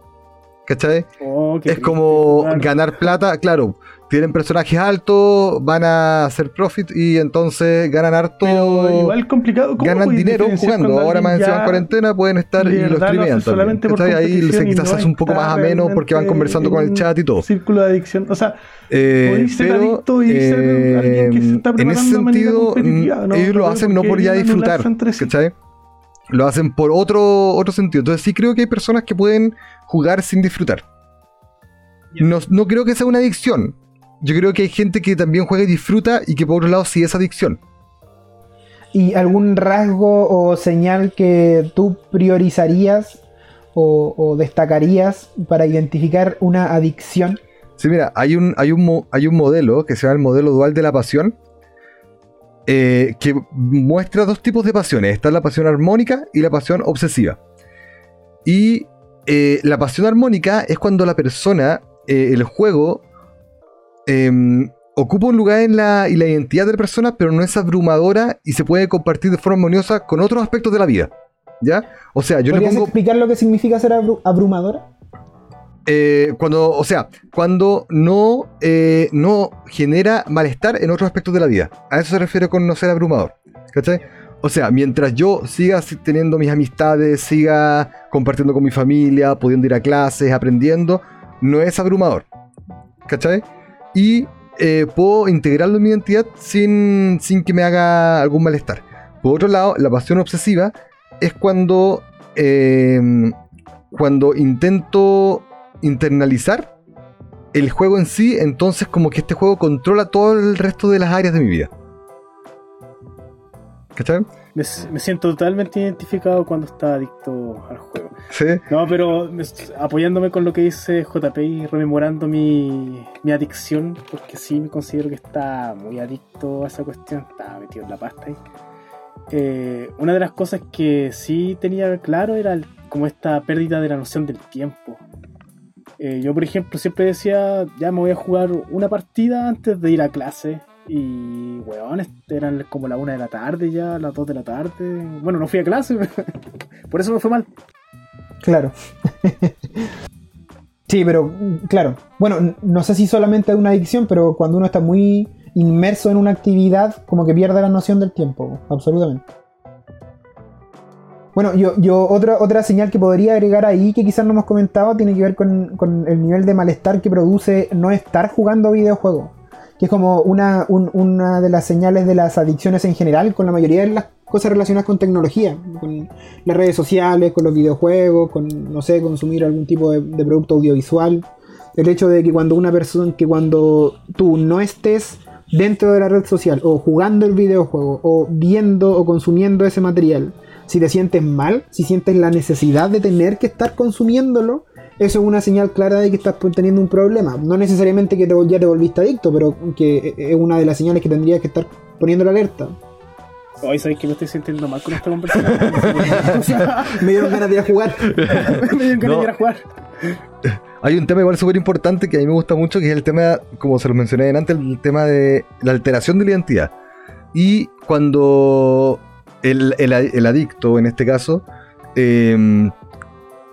¿Cachai? Oh, Es triste como ganar plata, claro. Tienen personajes altos, van a hacer profit y entonces ganan harto. Pero igual complicado. ¿cómo ganan dinero jugando. Ahora más encima en cuarentena pueden estar y lo verdad lo hace streamean. Ahí se quizás no hace un poco más ameno porque van conversando con el chat y todo. Círculo de adicción. O sea, Eh, Podéis ser pero adicto y ser alguien que se está en ese sentido, ellos lo hacen no por ya disfrutar, sí. ¿cachai? Lo hacen por otro, otro sentido. Entonces sí creo que hay personas que pueden jugar sin disfrutar. No, no creo que sea una adicción. Yo creo que hay gente que también juega y disfruta y que por otro lado sí es adicción. ¿Y algún rasgo o señal que tú priorizarías o, o destacarías para identificar una adicción? Sí, mira, hay un, hay un, hay un modelo que se llama el modelo dual de la pasión, eh, que muestra dos tipos de pasiones. Está la pasión armónica y la pasión obsesiva. Y eh, la pasión armónica es cuando la persona, eh, el juego, em, ocupa un lugar en la, y la identidad de la persona, pero no es abrumadora y se puede compartir de forma armoniosa con otros aspectos de la vida. ¿Ya? O sea, yo le ¿Podrías pongo... explicar lo que significa ser abru- abrumadora? Eh, cuando, o sea, cuando no, eh, no genera malestar en otros aspectos de la vida. A eso se refiere con no ser abrumador. ¿Cachai? O sea, mientras yo siga si- teniendo mis amistades, siga compartiendo con mi familia, pudiendo ir a clases, aprendiendo, no es abrumador. ¿Cachai? Y eh, puedo integrarlo en mi identidad sin, sin que me haga algún malestar. Por otro lado, la pasión obsesiva es cuando, eh, cuando intento internalizar el juego en sí, entonces como que este juego controla todo el resto de las áreas de mi vida. ¿Cachai? Me, me siento totalmente identificado cuando estaba adicto al juego. Sí. No, pero me- apoyándome con lo que dice JP y rememorando mi, mi adicción, porque sí me considero que está muy adicto a esa cuestión, estaba metido en la pasta ahí. Eh, una de las cosas que sí tenía claro era el- como esta pérdida de la noción del tiempo. Eh, yo, por ejemplo, siempre decía, ya me voy a jugar una partida antes de ir a clase. Y, weón, eran como la una de la tarde ya, las dos de la tarde. Bueno, no fui a clase, por eso me fue mal. Claro. sí, pero claro. Bueno, no sé si solamente es una adicción, pero cuando uno está muy inmerso en una actividad, como que pierde la noción del tiempo, absolutamente. Bueno, yo, yo otra, otra señal que podría agregar ahí, que quizás no hemos comentado, tiene que ver con, con el nivel de malestar que produce no estar jugando videojuegos. Que es como una, un- una de las señales de las adicciones en general, con la mayoría de las cosas relacionadas con tecnología, con las redes sociales, con los videojuegos, con, no sé, consumir algún tipo de, de producto audiovisual. El hecho de que cuando una persona, que cuando tú no estés dentro de la red social, o jugando el videojuego, o viendo o consumiendo ese material, si te sientes mal, si sientes la necesidad de tener que estar consumiéndolo, eso es una señal clara de que estás teniendo un problema. No necesariamente que te, ya te volviste adicto, pero que es una de las señales que tendrías que estar poniendo la alerta. Hoy sabéis que me estoy sintiendo mal con esta conversación. O sea, Me dieron ganas de ir a jugar. me dieron ganas No. de ir a jugar. Hay un tema igual súper importante que a mí me gusta mucho, que es el tema, como se lo mencioné antes, el tema de la alteración de la identidad. Y cuando el, el- el adicto, en este caso, em,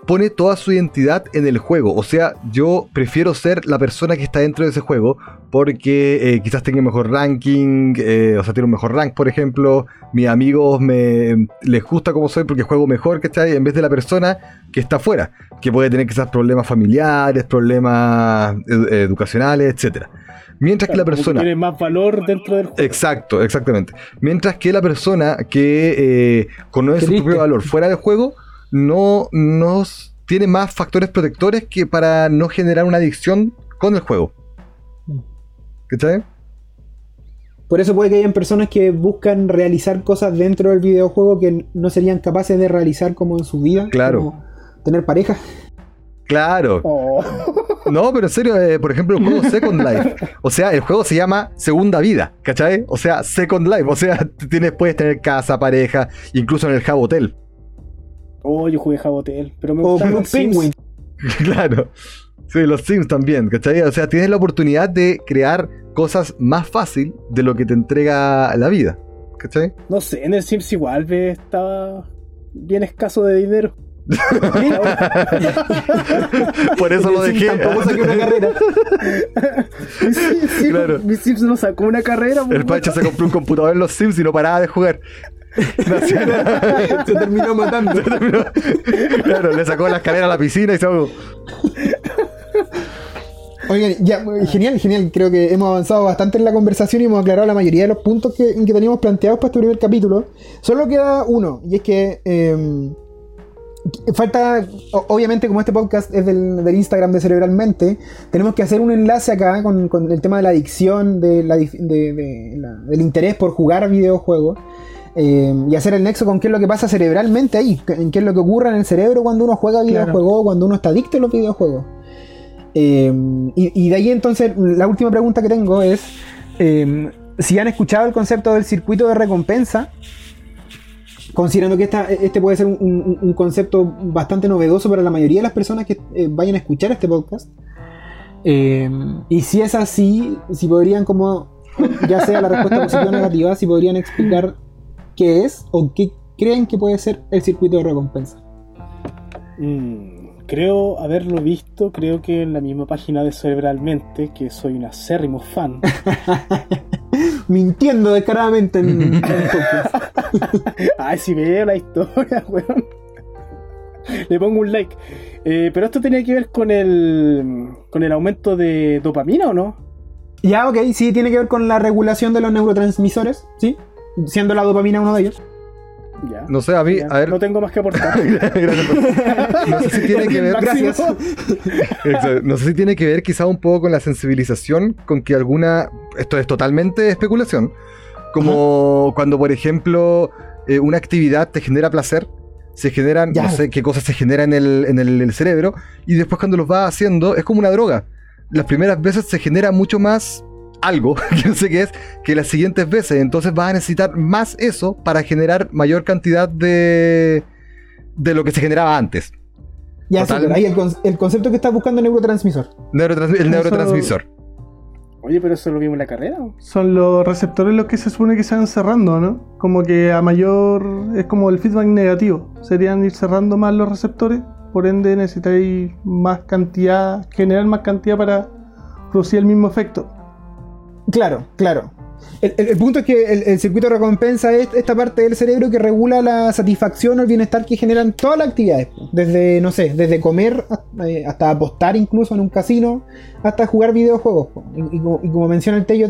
pone toda su identidad en el juego. O sea, yo prefiero ser la persona que está dentro de ese juego porque eh, quizás tenga un mejor ranking, eh, o sea, tiene un mejor rank, por ejemplo. Mis amigos me les gusta como soy porque juego mejor, ¿cachai? En vez de la persona que está afuera, que puede tener quizás problemas familiares, problemas edu- educacionales, etcétera. Mientras que la persona... tiene más valor dentro del juego. Exacto, exactamente. Mientras que la persona que eh, conoce su propio valor fuera del juego no nos tiene más factores protectores que para no generar una adicción con el juego. ¿Cachai? Por eso puede que hayan personas que buscan realizar cosas dentro del videojuego que no serían capaces de realizar como en su vida. Claro. como tener pareja. Claro. Oh. No, pero en serio, eh, por ejemplo, el juego Second Life. O sea, el juego se llama Segunda Vida, ¿cachai? O sea, Second Life. O sea, tienes, puedes tener casa, pareja, incluso en el Jabo Hotel. Oh, yo jugué Jabotel, pero me O gustaron Blue los Sims. Claro. Sí, los Sims también, ¿cachai? O sea, tienes la oportunidad de crear cosas más fácil de lo que te entrega la vida, ¿cachai? No sé, en el Sims igual ve, estaba bien escaso de dinero. Por eso lo dejé. Tampoco saqué una carrera. Mi Sims, Claro. mi Sims no sacó una carrera. El pues, Pacha se compró un computador en los Sims y no paraba de jugar. Se terminó matando. claro, le sacó la escalera a la piscina y se ahogó. Oigan, ya, genial, genial. Creo que hemos avanzado bastante en la conversación y hemos aclarado la mayoría de los puntos que, que teníamos planteados para este primer capítulo. Solo queda uno, y es que eh, falta, obviamente como este podcast es del, del Instagram de Cerebralmente, tenemos que hacer un enlace acá con, con el tema de la adicción, de la de- de la- del interés por jugar videojuegos. Eh, y hacer el nexo con qué es lo que pasa cerebralmente ahí, en qué es lo que ocurre en el cerebro cuando uno juega Claro. videojuegos, cuando uno está adicto a los videojuegos. Eh, y, y de ahí entonces, la última pregunta que tengo es eh, si han escuchado el concepto del circuito de recompensa, considerando que esta- este puede ser un, un- un concepto bastante novedoso para la mayoría de las personas que vayan a escuchar este podcast. Y si es así, si podrían como, ya sea la respuesta positiva o negativa, si podrían explicar qué es o qué creen que puede ser el circuito de recompensa. Mm, creo haberlo visto, creo que en la misma página de Cerebralmente, que soy un acérrimo fan. Mintiendo descaradamente en, en. Ay, si veo la historia, weón. Le pongo un like. Eh, pero esto tenía que ver con el con el aumento de dopamina o no? Ya, ok, sí, tiene que ver con la regulación de los neurotransmisores, ¿sí? Siendo la dopamina uno de ellos. Ya. No sé, a mí, Ya, a ver. No tengo más que aportar. No sé si tiene que ver. Gracias. No sé si tiene que ver quizá un poco con la sensibilización, con que alguna, esto es totalmente especulación, como cuando por ejemplo eh, una actividad te genera placer, se generan, Ya. no sé qué cosas se generan en el, en el- el cerebro, y después cuando los vas haciendo es como una droga. Las primeras veces se genera mucho más algo, que no sé qué es, que las siguientes veces, entonces vas a necesitar más eso para generar mayor cantidad de, de lo que se generaba antes. Ya, ahí el, el concepto que estás buscando neurotransmisor. Neurotrans- el neurotransmisor. Oye, pero eso lo vimos en la carrera. ¿o? Son los receptores los que se supone que se van cerrando, ¿no? Como que a mayor. Es como el feedback negativo. Serían ir cerrando más los receptores. Por ende, necesitáis más cantidad, generar más cantidad para producir el mismo efecto. Claro, claro. El, el- el punto es que el, el circuito de recompensa es esta parte del cerebro que regula la satisfacción o el bienestar que generan todas las actividades. Desde, no sé, desde comer hasta, eh, hasta apostar incluso en un casino, hasta jugar videojuegos. Y, y como, y como menciona el Tello,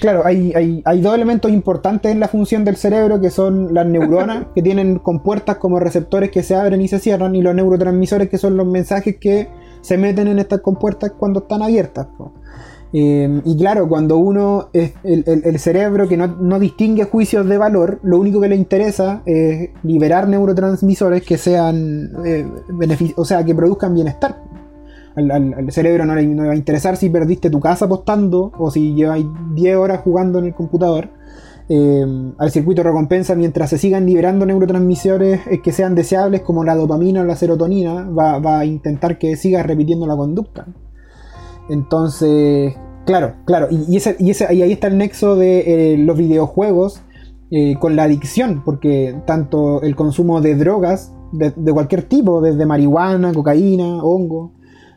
claro, hay, hay, hay dos elementos importantes en la función del cerebro que son las neuronas, que tienen compuertas como receptores que se abren y se cierran, y los neurotransmisores, que son los mensajes que se meten en estas compuertas cuando están abiertas. po. Eh, y claro, cuando uno, es el, cerebro que no, distingue juicios de valor, lo único que le interesa es liberar neurotransmisores que sean, eh, o sea, que produzcan bienestar. Al, cerebro no le, va a interesar si perdiste tu casa apostando o si lleváis 10 horas jugando en el computador. eh, al circuito recompensa mientras se sigan liberando neurotransmisores eh, que sean deseables como la dopamina o la serotonina, va, va a intentar que sigas repitiendo la conducta. Entonces, claro, claro, y, y, ahí está el nexo de eh, los videojuegos eh, con la adicción, porque tanto el consumo de drogas de, cualquier tipo, desde marihuana, cocaína, hongo,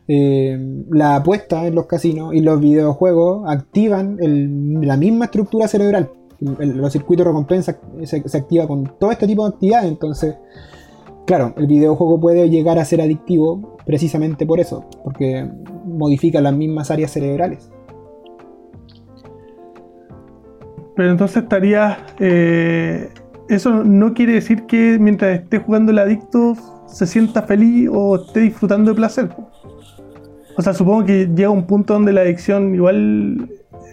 eh, la apuesta en los casinos y los videojuegos activan la misma estructura cerebral. El- los circuitos de recompensa se, se activa con todo este tipo de actividades, entonces, claro, el videojuego puede llegar a ser adictivo precisamente por eso, porque modifica las mismas áreas cerebrales. Pero entonces estaría. eh, eso no quiere decir que mientras esté jugando el adicto se sienta feliz o esté disfrutando de placer. O sea, supongo que llega un punto donde la adicción igual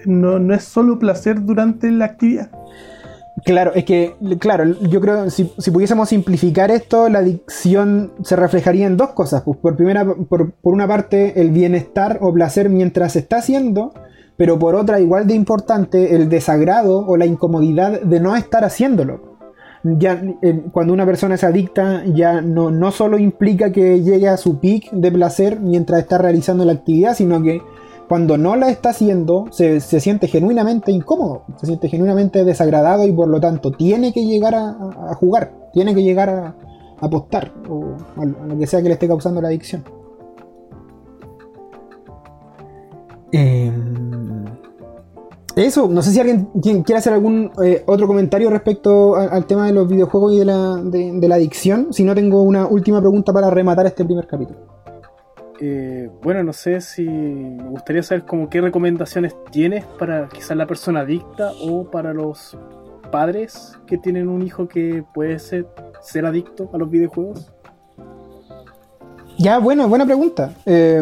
no, no es solo placer durante la actividad. Claro, es que, claro, yo creo si, si pudiésemos simplificar esto, la adicción se reflejaría en dos cosas. Pues por, primera, por, por una parte, el bienestar o placer mientras se está haciendo, pero por otra, igual de importante, el desagrado o la incomodidad de no estar haciéndolo. Ya, eh, cuando una persona es adicta, ya no, no solo implica que llegue a su peak de placer mientras está realizando la actividad, sino que cuando no la está haciendo, se, se siente genuinamente incómodo, se siente genuinamente desagradado y por lo tanto tiene que llegar a, jugar, tiene que llegar a, a apostar o a, lo que sea que le esté causando la adicción. Em, eso, no sé si alguien quiere hacer algún eh, otro comentario respecto al tema de los videojuegos y de la, de- de la adicción. Si no, tengo una última pregunta para rematar este primer capítulo. Eh, bueno, no sé si me gustaría saber como qué recomendaciones tienes para quizás la persona adicta o para los padres que tienen un hijo que puede ser, ser adicto a los videojuegos. Ya, bueno, buena pregunta. Eh,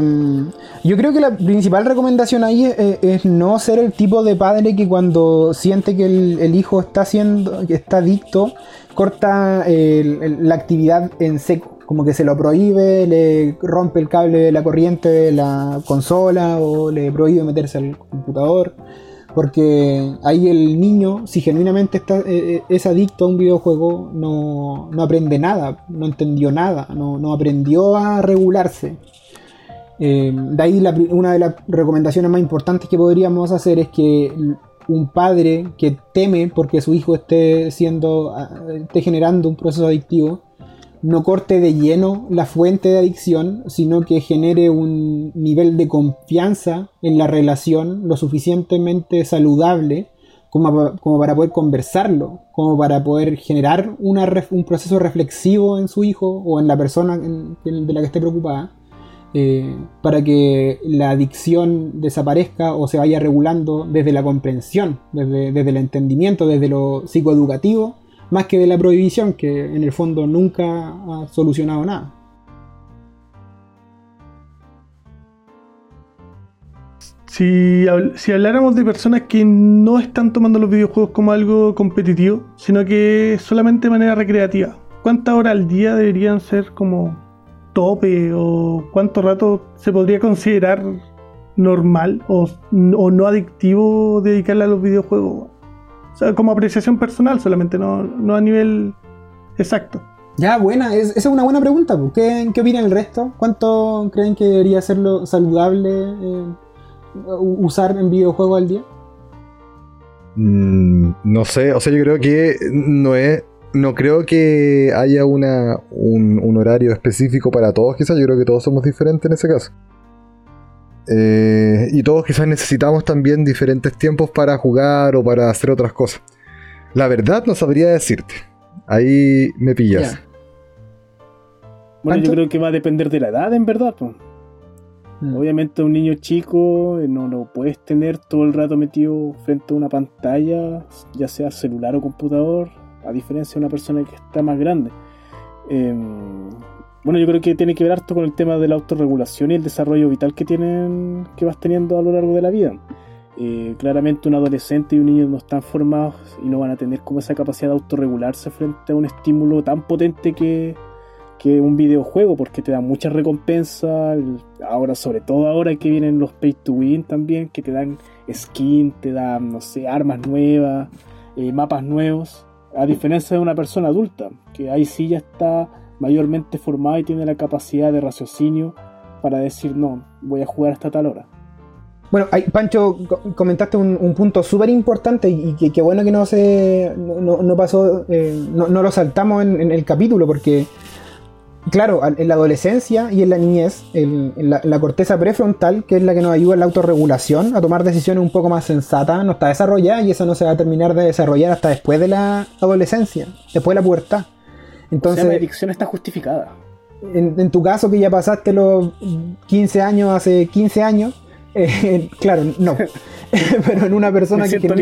yo creo que la principal recomendación ahí es, es no ser el tipo de padre que cuando siente que el, el hijo está haciendo, que está adicto, corta el- el- la actividad en seco. Como que se lo prohíbe, le rompe el cable de la corriente de la consola o le prohíbe meterse al computador. Porque ahí el niño, si genuinamente está, eh, eh, es adicto a un videojuego, no, no aprende nada, no entendió nada, no, no aprendió a regularse. Eh, de ahí una de las recomendaciones más importantes que podríamos hacer es que un padre que teme porque su hijo esté siendo ah, esté generando un proceso adictivo no corte de lleno la fuente de adicción, sino que genere un nivel de confianza en la relación lo suficientemente saludable como, como para poder conversarlo, como para poder generar un proceso reflexivo en su hijo o en la persona de la que esté preocupada, eh, para que la adicción desaparezca o se vaya regulando desde la comprensión, desde, desde el entendimiento, desde lo psicoeducativo, más que de la prohibición, que en el fondo nunca ha solucionado nada. Si, si habláramos de personas que no están tomando los videojuegos como algo competitivo, sino que solamente de manera recreativa, ¿cuántas horas al día deberían ser como tope o cuánto rato se podría considerar normal o, o no adictivo dedicarle a los videojuegos? O sea, como apreciación personal solamente, no, no a nivel exacto. Ya, buena, es- esa es una buena pregunta. pues. ¿Qué, qué opinan el resto? ¿Cuánto creen que debería ser lo saludable eh, usar en videojuegos al día? Mm, no sé, o sea, yo creo que no es. No creo que haya una, un, un horario específico para todos, quizás. Yo creo que todos somos diferentes en ese caso. Eh, y todos quizás necesitamos también diferentes tiempos para jugar o para hacer otras cosas. La verdad no sabría decirte. Ahí me pillas. Bueno, yo creo que va a depender de la edad, en verdad. pues. Mm. Obviamente un niño chico eh, no lo puedes tener todo el rato metido frente a una pantalla, ya sea celular o computador, a diferencia de una persona que está más grande. Eh, bueno, yo creo que tiene que ver harto con el tema de la autorregulación y el desarrollo vital que tienen, que vas teniendo a lo largo de la vida. Eh, claramente un adolescente y un niño no están formados y no van a tener como esa capacidad de autorregularse frente a un estímulo tan potente que, que un videojuego porque te da muchas recompensas ahora sobre todo ahora que vienen los pay to win también que te dan skin te dan no sé armas nuevas eh, mapas nuevos, a diferencia de una persona adulta, que ahí sí ya está mayormente formada y tiene la capacidad de raciocinio para decir, no, voy a jugar hasta tal hora. Bueno, Pancho, co- comentaste un, un punto súper importante y que, bueno que no se no, no pasó, eh, no, no lo saltamos en, el capítulo, porque, claro, en la adolescencia y en la niñez, la, la corteza prefrontal, que es la que nos ayuda en la autorregulación, a tomar decisiones un poco más sensatas, no está desarrollada y eso no se va a terminar de desarrollar hasta después de la adolescencia, después de la pubertad. O sea, Entonces, la adicción está justificada. en, en tu caso que ya pasaste los 15 años hace 15 años, eh, claro, no. Pero en una persona que pero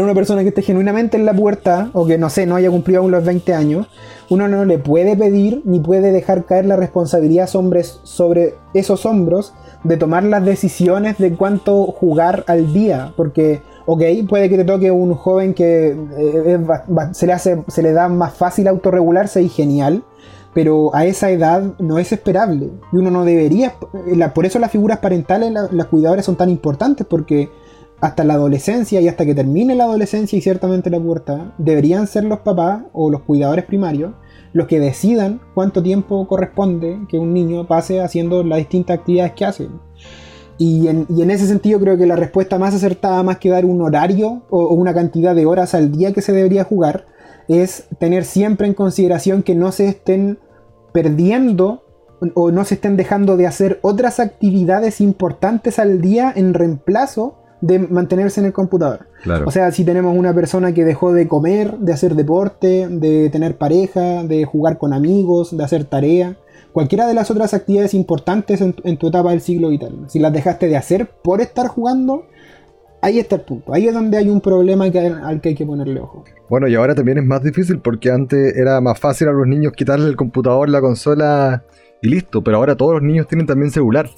en una persona que esté genuinamente en la puerta o que no sé, no haya cumplido aún los 20 años, uno no le puede pedir ni puede dejar caer la responsabilidad sobre, sobre esos hombros de tomar las decisiones de cuánto jugar al día, porque ok, puede que te toque un joven que eh, se, le hace, se le da más fácil autorregularse y genial, pero a esa edad no es esperable. Y uno no debería. la- por eso las figuras parentales, la- las cuidadoras son tan importantes, porque hasta la adolescencia y hasta que termine la adolescencia y ciertamente la pubertad, deberían ser los papás o los cuidadores primarios los que decidan cuánto tiempo corresponde que un niño pase haciendo las distintas actividades que hace. Y en, y en ese sentido creo que la respuesta más acertada, más que dar un horario o, o una cantidad de horas al día que se debería jugar, es tener siempre en consideración que no se estén perdiendo o no se estén dejando de hacer otras actividades importantes al día en reemplazo de mantenerse en el computador. Claro. O sea, si tenemos una persona que dejó de comer, de hacer deporte, de tener pareja, de jugar con amigos, de hacer tarea, cualquiera de las otras actividades importantes en, tu- en tu etapa del siglo vital, si las dejaste de hacer por estar jugando, ahí está el punto. Ahí es donde hay un problema que- al que hay que ponerle ojo. Bueno, y ahora también es más difícil porque antes era más fácil a los niños quitarle el computador, la consola y listo, pero ahora todos los niños tienen también celular.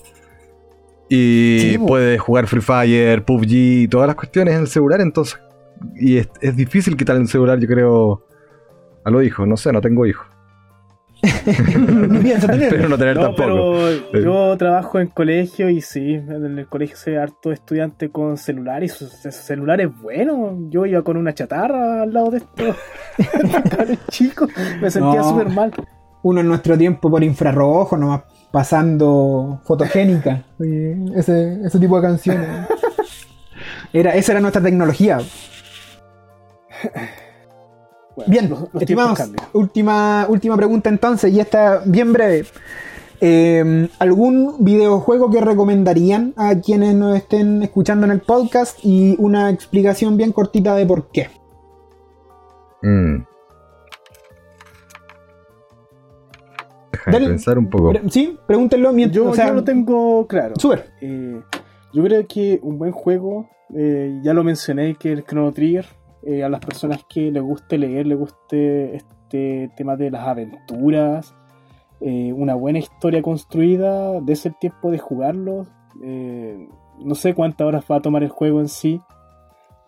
Y Sí, po. puede jugar Free Fire, PUBG y todas las cuestiones en el celular, entonces. Y es, es difícil quitarle el celular, yo creo, a los hijos. No sé, no tengo hijos. Espero no tener No, tampoco. pero yo trabajo en colegio y sí, en el colegio se ve harto estudiante con celular y su, su celular es bueno. Yo iba con una chatarra al lado de estos cabros chicos, me sentía No. súper mal. Uno en nuestro tiempo por infrarrojo, nomás pasando fotogénica. ese, ese tipo de canciones. Era, esa era nuestra tecnología. Bueno, Bien, los- los tiempos estimados, última, última pregunta entonces, y esta bien breve. Eh, ¿Algún videojuego que recomendarían a quienes nos estén escuchando en el podcast? Y una explicación bien cortita de por qué. Mm. Deja de pensar un poco. Pre- sí, pregúntenlo mientras. Yo, o sea, yo lo tengo claro. Súper. Eh, yo creo que un buen juego, eh, ya lo mencioné, que el Chrono Trigger, eh, a las personas que les guste leer, les guste este tema de las aventuras, eh, una buena historia construida, de ese tiempo de jugarlo. eh, no sé cuántas horas va a tomar el juego en sí,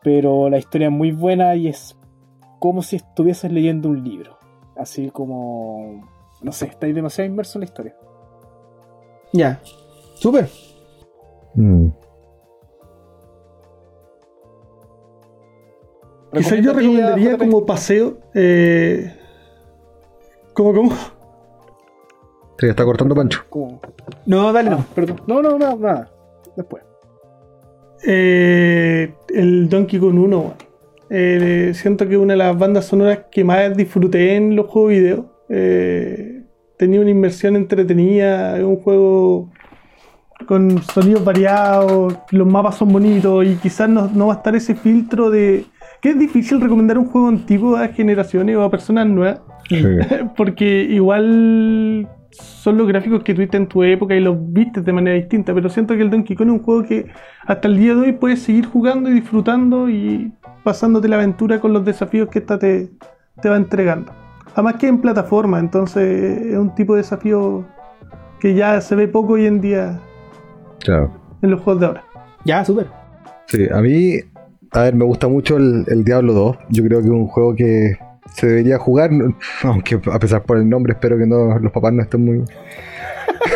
pero la historia es muy buena y es como si estuvieses leyendo un libro. Así como, no sé, estáis demasiado inmerso en la historia. Ya. Súper. Mm. Quizás yo recomendaría como paseo. Eh, ¿Cómo, cómo? Se está cortando Pancho. ¿Cómo? No, dale, Ah, no. perdón. No, no, no, nada. Después. Eh, el Donkey Kong 1, weón. Eh, siento que una de las bandas sonoras que más disfruté en los juegos video. Eh, tenía una inmersión entretenida, es un juego con sonidos variados, los mapas son bonitos y quizás no, no va a estar ese filtro de... que es difícil recomendar un juego antiguo a generaciones o a personas nuevas. Sí. Porque igual son los gráficos que tuviste en tu época y los viste de manera distinta, pero siento que el Donkey Kong es un juego que hasta el día de hoy puedes seguir jugando y disfrutando y pasándote la aventura con los desafíos que esta te, te va entregando. Además que en plataforma, entonces es un tipo de desafío que ya se ve poco hoy en día en los juegos de ahora. Ya, súper. Sí, a mí, a ver, me gusta mucho el, el Diablo 2. Yo creo que es un juego que se debería jugar, aunque a pesar por el nombre, espero que no, los papás no estén muy.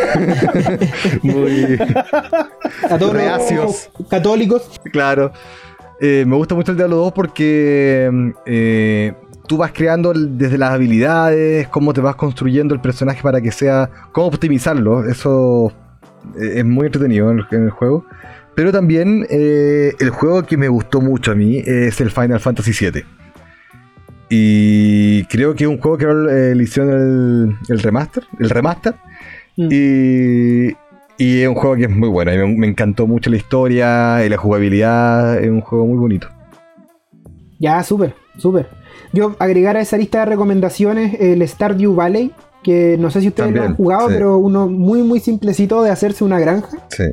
muy A todos Reacios. los católicos. claro. eh, me gusta mucho el Diablo 2 porque eh, tú vas creando desde las habilidades, cómo te vas construyendo el personaje para que sea, cómo optimizarlo. Eso eh, es muy entretenido en el, en el juego. Pero también eh, el juego que me gustó mucho a mí es el Final Fantasy VII. Y creo que es un juego que ahora, eh, le hicieron el, el remaster, el remaster. Mm. Y, y es un juego que es muy bueno. Me, me encantó mucho la historia y la jugabilidad. Es un juego muy bonito. Ya, súper, súper. Yo agregar a esa lista de recomendaciones el Stardew Valley, que no sé si ustedes lo han jugado, sí. pero uno muy, muy simplecito de hacerse una granja. Sí.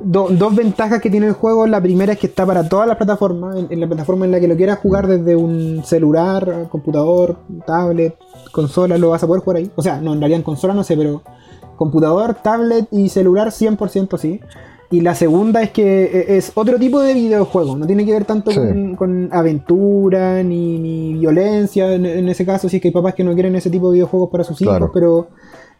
Do- dos ventajas que tiene el juego. La primera es que está para todas las plataformas. En, en la plataforma en la que lo quieras jugar, desde un celular, computador, tablet, consola, lo vas a poder jugar ahí. O sea, no, en realidad en consola no sé, pero computador, tablet y celular 100% sí. Y la segunda es que e- es otro tipo de videojuego. No tiene que ver tanto Sí. con, con aventura ni, ni violencia. En, en ese caso, si es que hay papás que no quieren ese tipo de videojuegos para sus Claro. hijos, pero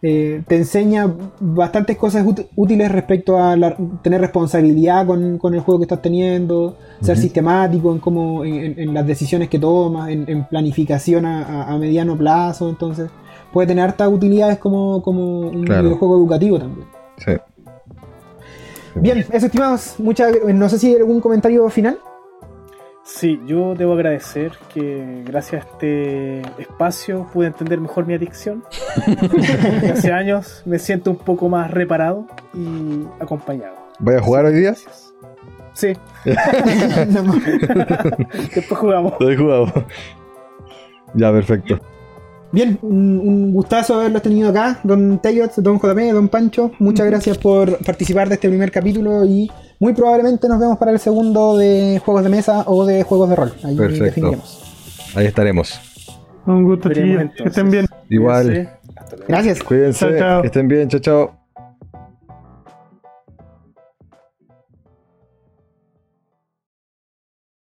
eh, te enseña bastantes cosas út- útiles respecto a la- tener responsabilidad con, con el juego que estás teniendo, ser sistemático en cómo en, las decisiones que tomas, en, en planificación a mediano plazo, entonces puede tener hartas utilidades como, como un Claro. videojuego educativo también. Sí. Bien, eso estimados, muchas no sé si hay algún comentario final. Sí, yo debo agradecer que gracias a este espacio pude entender mejor mi adicción. Y hace años me siento un poco más reparado y acompañado. ¿Voy a jugar hoy día? Gracias. Sí, después jugamos. Lo he jugado. Ya, perfecto. Bien, un, un gustazo haberlos tenido acá, don Teyots, don JP, don Pancho. Muchas gracias por participar de este primer capítulo y muy probablemente nos vemos para el segundo de juegos de mesa o de juegos de rol. Ahí Perfecto. definiremos. Ahí estaremos. Un gusto, chiquillos. Que estén bien. Igual. Cuídense. Hasta luego. Gracias. Cuídense. Chao, chao. Que estén bien. Chao, chao.